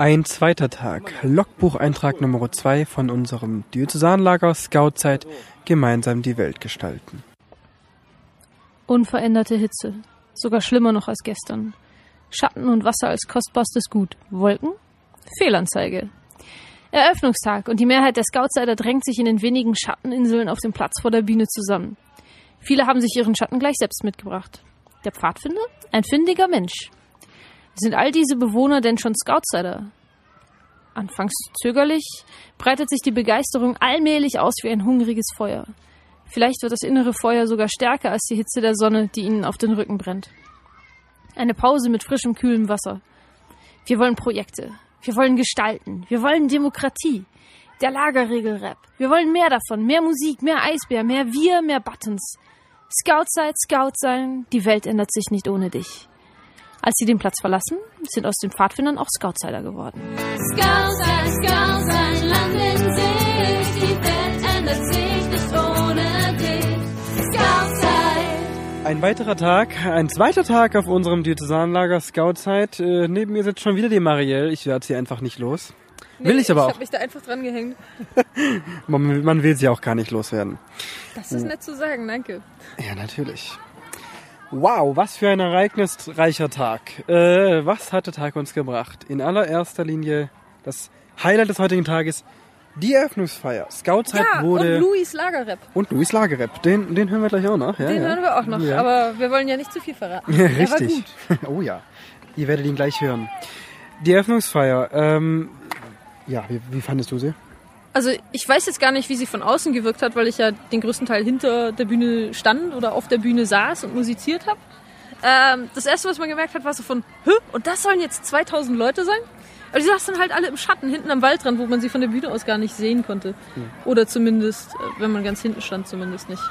Ein zweiter Tag. Logbucheintrag Nummer 2 von unserem Diözesanlager Scoutzeit gemeinsam die Welt gestalten. Unveränderte Hitze. Sogar schlimmer noch als gestern. Schatten und Wasser als kostbarstes Gut. Wolken? Fehlanzeige. Eröffnungstag und die Mehrheit der Scoutseiter drängt sich in den wenigen Schatteninseln auf dem Platz vor der Bühne zusammen. Viele haben sich ihren Schatten gleich selbst mitgebracht. Der Pfadfinder? Ein findiger Mensch. Sind all diese Bewohner denn schon Scoutseiter? Anfangs zögerlich breitet sich die Begeisterung allmählich aus wie ein hungriges Feuer. Vielleicht wird das innere Feuer sogar stärker als die Hitze der Sonne, die ihnen auf den Rücken brennt. Eine Pause mit frischem, kühlem Wasser. Wir wollen Projekte. Wir wollen gestalten. Wir wollen Demokratie. Der Lagerregelrap. Wir wollen mehr davon. Mehr Musik, mehr Eisbär, mehr Wir, mehr Buttons. Scout seid, Scout sein. Die Welt ändert sich nicht ohne dich. Als sie den Platz verlassen, sind aus den Pfadfindern auch Scoutsider geworden. Scout sein, Scout sein, Land in Sicht. Die Welt ändert sich nicht ohne dich. Scout sein. Ein weiterer Tag, ein zweiter Tag auf unserem Diözesanlager Scoutzeit. Äh, neben mir sitzt schon wieder die Marielle. Ich werde sie einfach nicht los. will ich aber Ich auch. habe mich da einfach dran gehängt. Man, man will sie auch gar nicht loswerden. Das ist nett zu sagen, danke. Ja, natürlich. Wow, was für ein ereignisreicher Tag. Äh, was hat der Tag uns gebracht? In allererster Linie das Highlight des heutigen Tages, die Eröffnungsfeier. Scoutzeit Ja, wurde... und Louis Lagerrap. und Louis Lagerep. Den, den hören wir gleich auch noch. Ja, Den ja. hören wir auch noch, aber wir wollen ja nicht zu viel verraten. Richtig. Oh ja. Ihr werdet ihn gleich hören. Die Eröffnungsfeier. Ähm, ja, wie, wie fandest du sie? Also ich weiß jetzt gar nicht, wie sie von außen gewirkt hat, weil ich ja den größten Teil hinter der Bühne stand oder auf der Bühne saß und musiziert habe. Ähm, das erste, was man gemerkt hat, war so von, Hä? und das sollen jetzt 2000 Leute sein? Aber die saßen halt alle im Schatten, hinten am Waldrand, wo man sie von der Bühne aus gar nicht sehen konnte. Oder zumindest, äh, wenn man ganz hinten stand, zumindest nicht.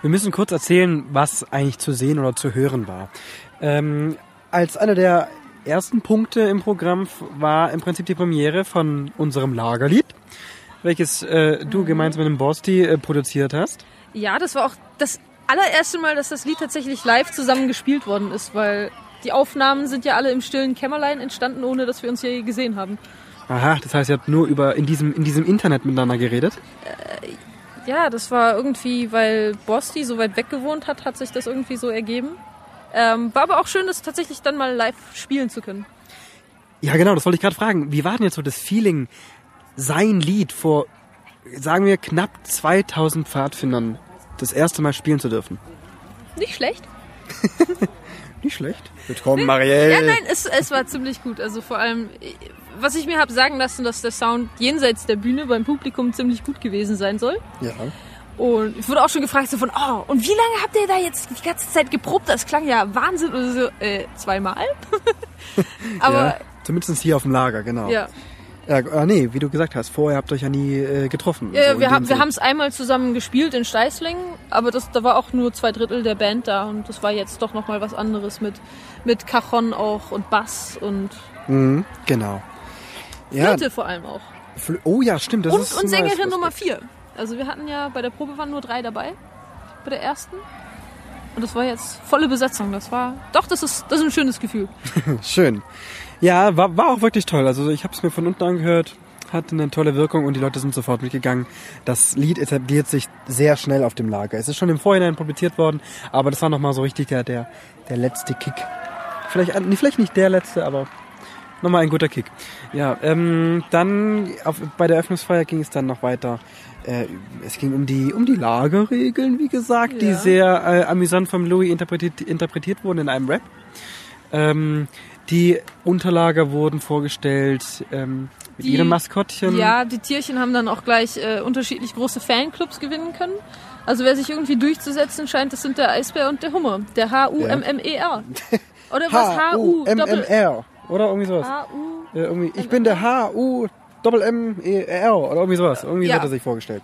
Wir müssen kurz erzählen, was eigentlich zu sehen oder zu hören war. Ähm, als einer der ersten Punkte im Programm war im Prinzip die Premiere von unserem Lagerlied, welches äh, du gemeinsam mit dem Borsti äh, produziert hast. Ja, das war auch das allererste Mal, dass das Lied tatsächlich live zusammen gespielt worden ist, weil die Aufnahmen sind ja alle im stillen Kämmerlein entstanden, ohne dass wir uns je gesehen haben. Aha, das heißt, ihr habt nur über in diesem in diesem Internet miteinander geredet. Ja, das war irgendwie, weil Bosti so weit weg gewohnt hat, hat sich das irgendwie so ergeben. Ähm, war aber auch schön, das tatsächlich dann mal live spielen zu können. Ja, genau, das wollte ich gerade fragen. Wie war denn jetzt so das Feeling, sein Lied vor, sagen wir, knapp 2000 Pfadfindern das erste Mal spielen zu dürfen? Nicht schlecht. Nicht schlecht. Willkommen, Marielle. Ja, nein, es, es war ziemlich gut. Also vor allem, was ich mir habe sagen lassen, dass der Sound jenseits der Bühne beim Publikum ziemlich gut gewesen sein soll. Ja. Und ich wurde auch schon gefragt so von, oh, und wie lange habt ihr da jetzt die ganze Zeit geprobt? Das klang ja Wahnsinn oder so. Äh, zweimal. Aber ja. Zumindest hier auf dem Lager, genau. ja. Ja, äh, nee, wie du gesagt hast, vorher habt ihr euch ja nie äh, getroffen. Ja, So wir, haben, wir haben es einmal zusammen gespielt in Steißlingen, aber das, da war auch nur zwei Drittel der Band da und das war jetzt doch nochmal was anderes mit, mit Cajon auch und Bass und Mhm, genau. Ja, Flöte vor allem auch. Fl- oh ja, stimmt. Das Und, ist und Sängerin Nummer vier. Also wir hatten ja, bei der Probe waren nur drei dabei, bei der ersten. Und das war jetzt volle Besetzung. Das war, doch, das ist, das ist ein schönes Gefühl. Schön. Ja, war, war auch wirklich toll. Also ich habe es mir von unten angehört, hatte eine tolle Wirkung und die Leute sind sofort mitgegangen. Das Lied etabliert sich sehr schnell auf dem Lager. Es ist schon im Vorhinein publiziert worden, aber das war nochmal so richtig der, der, der letzte Kick. Vielleicht, nee, vielleicht nicht der letzte, aber nochmal ein guter Kick. Ja, ähm, dann auf, bei der Eröffnungsfeier ging es dann noch weiter. Äh, es ging um die, um die Lagerregeln, wie gesagt, die Ja. sehr äh, amüsant vom Louis interpretiert, interpretiert wurden in einem Rap. Ähm, die Unterlager wurden vorgestellt ähm, mit Die- ihren Maskottchen. Ja, die Tierchen haben dann auch gleich äh, unterschiedlich große Fanclubs gewinnen können. Also wer sich irgendwie durchzusetzen scheint, das sind der Eisbär und der Hummer. Der H-U-M-M-E-R. Oder was? H-U-M-M-R. Oder irgendwie sowas. H-U. Äh, irgendwie, ich bin der H-U-M-M-E-R. Oder irgendwie sowas. Irgendwie Ja. hat er sich vorgestellt.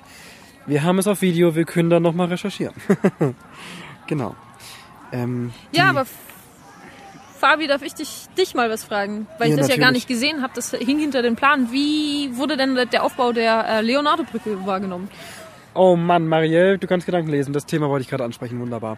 Wir haben es auf Video, wir können dann nochmal recherchieren. genau. Ähm, Ja, aber Fabi, darf ich dich, dich mal was fragen? Weil Ja, ich das ja gar natürlich. nicht gesehen habe, das hing hinter dem Plan. Wie wurde denn der Aufbau der äh, Leonardo-Brücke wahrgenommen? Oh Mann, Marielle, du kannst Gedanken lesen. Das Thema wollte ich gerade ansprechen. Wunderbar.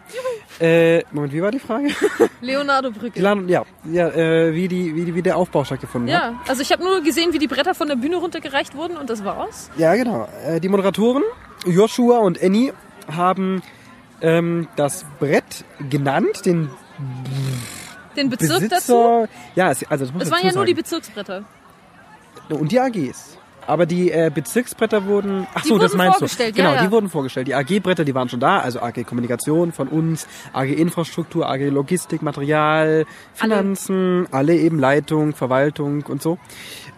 Äh, Moment, wie war die Frage? Leonardo Brücke. Plan- ja, ja äh, wie, die, wie, die, wie der Aufbau stattgefunden hat. Ja, also ich habe nur gesehen, wie die Bretter von der Bühne runtergereicht wurden und das war's. Ja, genau. Äh, die Moderatoren, Joshua und Annie, haben ähm, das Brett genannt, den Den Bezirk Besitzer. dazu. Ja, es, also das muss Es ich waren ja nur die sagen. Bezirksbretter. Und die AGs. Aber die äh, Bezirksbretter wurden. Ach so, das meinst du. vorgestellt, Genau, ja, ja. die wurden vorgestellt. Die AG-Bretter, die waren schon da. Also AG Kommunikation von uns, AG Infrastruktur, AG Logistik, Material, Finanzen, alle, eben Leitung, Verwaltung und so.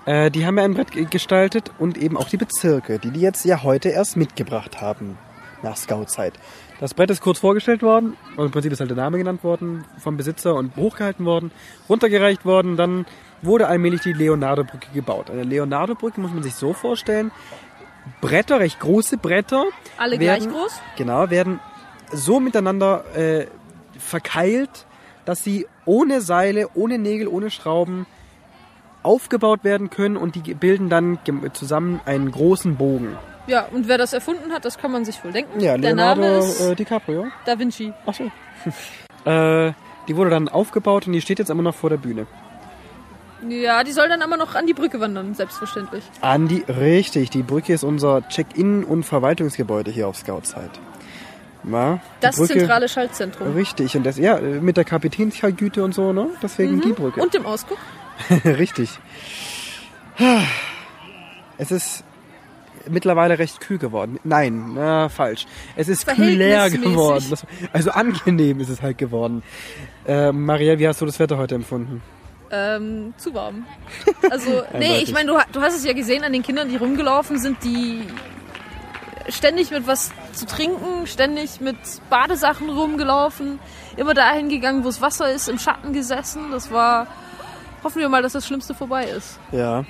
Äh, die haben ja ein Brett ge- gestaltet und eben auch die Bezirke, die die jetzt ja heute erst mitgebracht haben nach Scout-Zeit. Das Brett ist kurz vorgestellt worden, und im Prinzip ist halt der Name genannt worden vom Besitzer und hochgehalten worden, runtergereicht worden, dann wurde allmählich die Leonardo-Brücke gebaut. Eine Leonardo-Brücke muss man sich so vorstellen, Bretter, recht große Bretter, Alle werden, gleich groß? Genau, werden so miteinander äh, verkeilt, dass sie ohne Seile, ohne Nägel, ohne Schrauben aufgebaut werden können und die bilden dann zusammen einen großen Bogen. Ja, und wer das erfunden hat, das kann man sich wohl denken. Ja, Der Leonardo Name ist äh, DiCaprio. Da Vinci. Ach so. äh, die wurde dann aufgebaut und die steht jetzt immer noch vor der Bühne. Ja, die soll dann aber noch an die Brücke wandern, selbstverständlich. An die, richtig, die Brücke ist unser Check-in- und Verwaltungsgebäude hier auf Scoutzeit. Das Brücke- zentrale Schaltzentrum. Richtig, und das, ja, mit der Kapitänskajüte und so, ne? Deswegen die Brücke. Und dem Ausguck. Richtig. Es ist mittlerweile recht kühl geworden. Nein, na, falsch. Es ist kühler geworden. Also angenehm ist es halt geworden. Äh, Marielle, wie hast du das Wetter heute empfunden? Ähm, zu warm. Also, nee, ich meine, du, du hast es ja gesehen an den Kindern, die rumgelaufen sind, die ständig mit was zu trinken, ständig mit Badesachen rumgelaufen, immer dahin gegangen, wo es Wasser ist, im Schatten gesessen. Das war, hoffen wir mal, dass das Schlimmste vorbei ist. Ja.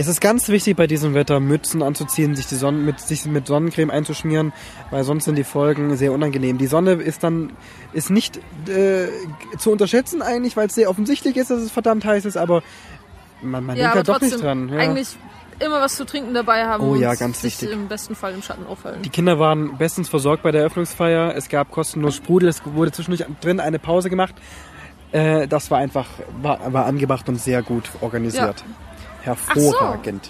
Es ist ganz wichtig bei diesem Wetter, Mützen anzuziehen, sich, die Sonne, mit, sich mit Sonnencreme einzuschmieren, weil sonst sind die Folgen sehr unangenehm. Die Sonne ist dann ist nicht äh, zu unterschätzen eigentlich, weil es sehr offensichtlich ist, dass es verdammt heiß ist, aber man, man ja, denkt halt doch nicht dran. Ja. eigentlich immer was zu trinken dabei haben Oh und ja, ganz sich wichtig. im besten Fall im Schatten aufhalten. Die Kinder waren bestens versorgt bei der Eröffnungsfeier. Es gab kostenlos Sprudel. Es wurde zwischendurch drin eine Pause gemacht. Äh, das war einfach war, war angebracht und sehr gut organisiert. Hervorragend.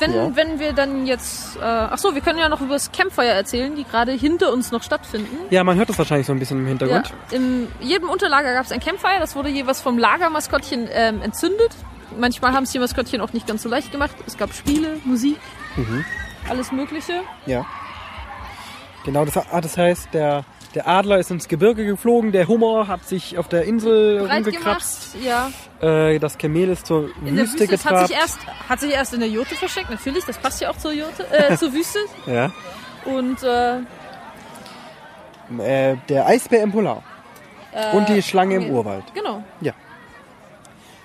Wenn, Ja. wenn wir dann jetzt, äh, ach so, wir können ja noch über das Campfire erzählen, die gerade hinter uns noch stattfinden. Ja, man hört das wahrscheinlich so ein bisschen im Ja, Hintergrund. in jedem Unterlager gab es ein Campfire, das wurde jeweils vom Lagermaskottchen ähm, entzündet. Manchmal haben es die Maskottchen auch nicht ganz so leicht gemacht. Es gab Spiele, Musik, Mhm. alles Mögliche. Ja. Genau, das, ah, das heißt, der, der Adler ist ins Gebirge geflogen, der Hummer hat sich auf der Insel Breit gemacht, ja. äh, das Kamel ist zur In Wüste Wüste, es hat getrabt. sich, erst, hat sich erst in der Jurte versteckt, natürlich, das passt ja auch zur Jurte, äh, zur Wüste. ja. Und äh, äh, der Eisbär im Polar. Und die Schlange im nee. Urwald. genau.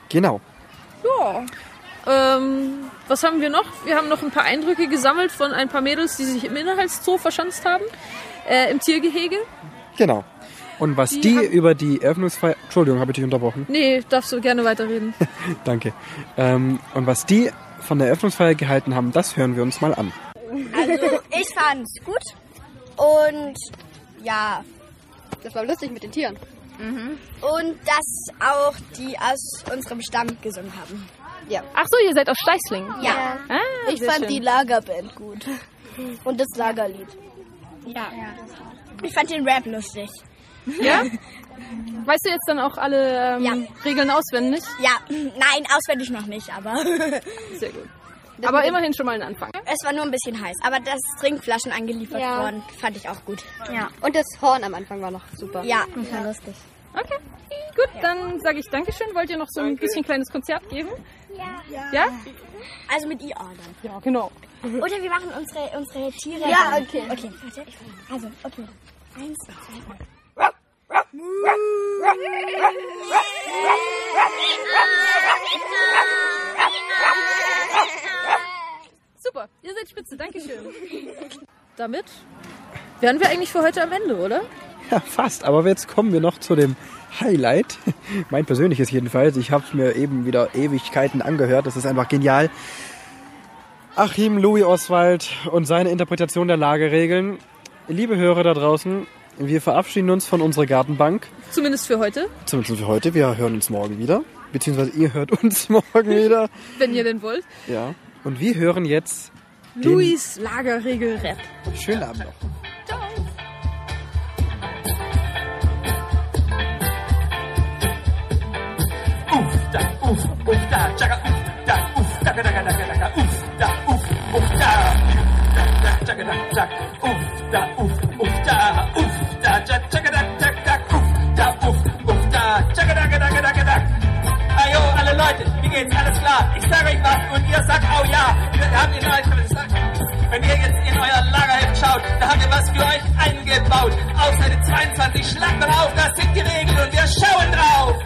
Genau. Ja. Ähm, was haben wir noch? Wir haben noch ein paar Eindrücke gesammelt von ein paar Mädels, die sich im Inhaltszoo verschanzt haben. Äh, Im Tiergehege. Genau. Und was Die die, haben- über die Eröffnungsfeier... Entschuldigung, habe ich dich unterbrochen. Nee, darfst du gerne weiterreden. Danke. Ähm, und was die von der Eröffnungsfeier gehalten haben, das hören wir uns mal an. Also ich fand's gut und ja Das war lustig mit den Tieren. und dass auch die aus unserem Stamm gesungen haben. Ach so, ihr seid aus Steißling. Ja, Ah, Ich fand schön. die Lagerband gut. Und das Lagerlied. Ja. Ich fand den Rap lustig. Ja? Weißt du jetzt dann auch alle ähm, Ja. Regeln auswendig? Ja, nein, auswendig noch nicht, aber Sehr gut. Aber immerhin schon mal ein Anfang. es war nur ein bisschen heiß. Aber dass Trinkflaschen angeliefert Ja. wurden, fand ich auch gut. Ja, Und das Horn am Anfang war noch super. ja. war lustig. Okay, gut, dann sage ich Dankeschön. Wollt ihr noch so ein bisschen kleines Konzert geben? ja. Ja? Also mit IA dann. Ja, genau. Oder wir machen unsere, unsere Tiere. Ja, dann. okay. Okay, warte. Also, okay. Eins, zwei, drei. Super, ihr seid spitze, Dankeschön. Damit wären wir eigentlich für heute am Ende, oder? Ja, fast. Aber jetzt kommen wir noch zu dem Highlight. Mein persönliches jedenfalls. Ich habe es mir eben wieder Ewigkeiten angehört. Das ist einfach genial. Achim Louis Oswald und seine Interpretation der Lageregeln. Liebe Hörer da draußen, wir verabschieden uns von unserer Gartenbank. Zumindest für heute, Zumindest für heute. Wir hören uns morgen wieder. Beziehungsweise ihr hört uns morgen wieder. wenn ihr denn wollt. Ja. Und wir hören jetzt Louis Lagerregel-Rap. Schönen Abend noch. Da, tschakka, uff, da, uff, da, da, da, da, da, da, uff, da, uff, uff, da. Da, da, tschakka, da, tschak, uff, da, uff, uff, da, uff, da, tschakka, da, tschak, tschak, uff, da, uff, uff, da, tschakka, da, da, da, da, da. Ajo, alle Leute, wie geht's? Alles klar? Ich sag euch was und ihr sagt auch ja. Haben in euch, wenn ihr jetzt in euer Lagerheft schaut, da haben wir was für euch eingebaut. Auf Seite 22, schlagt mal auf, das sind die Regeln und wir schauen drauf.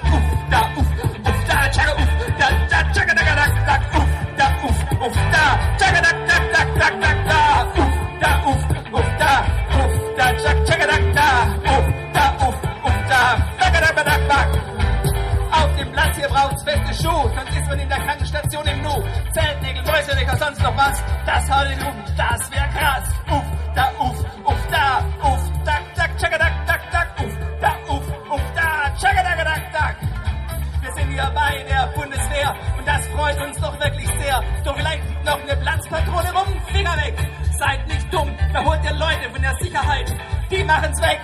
Schuhe, sonst ist man in der Krankenstation im Nu. Zeltnägel, Mäuselöcher, sonst noch was, das den um, das wär krass. Uff, da, uff, uff, da, uff, tak, tschakka, tak, tak, tak, uff, da, uff, uff, da, tak, tak. Wir sind hier bei der Bundeswehr und das freut uns doch wirklich sehr. So vielleicht noch eine Platzpatrone rum, Finger weg. Seid nicht dumm, da holt ihr Leute von der Sicherheit. Die machen's weg,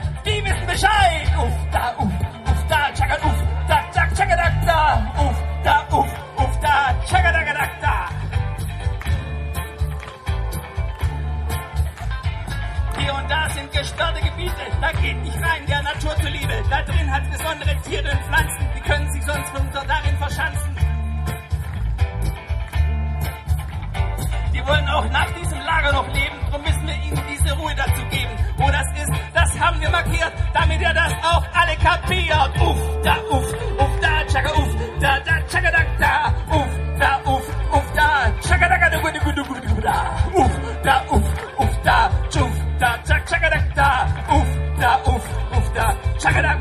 auch nach diesem Lager noch leben, drum müssen wir ihnen diese Ruhe dazu geben. Wo das ist, das haben wir markiert, damit ihr das auch alle kapiert. Uff, da, uff, uff, da, tschakka, uff, da, da, tschakka, da, da, uff, da, uff, uff, da, tschakka, da, da, da, da, uff, da, uff, uff, da, tschuf, da, tschak, tschakka, da, da, uff, da, uff, uff, da, tschakka, da,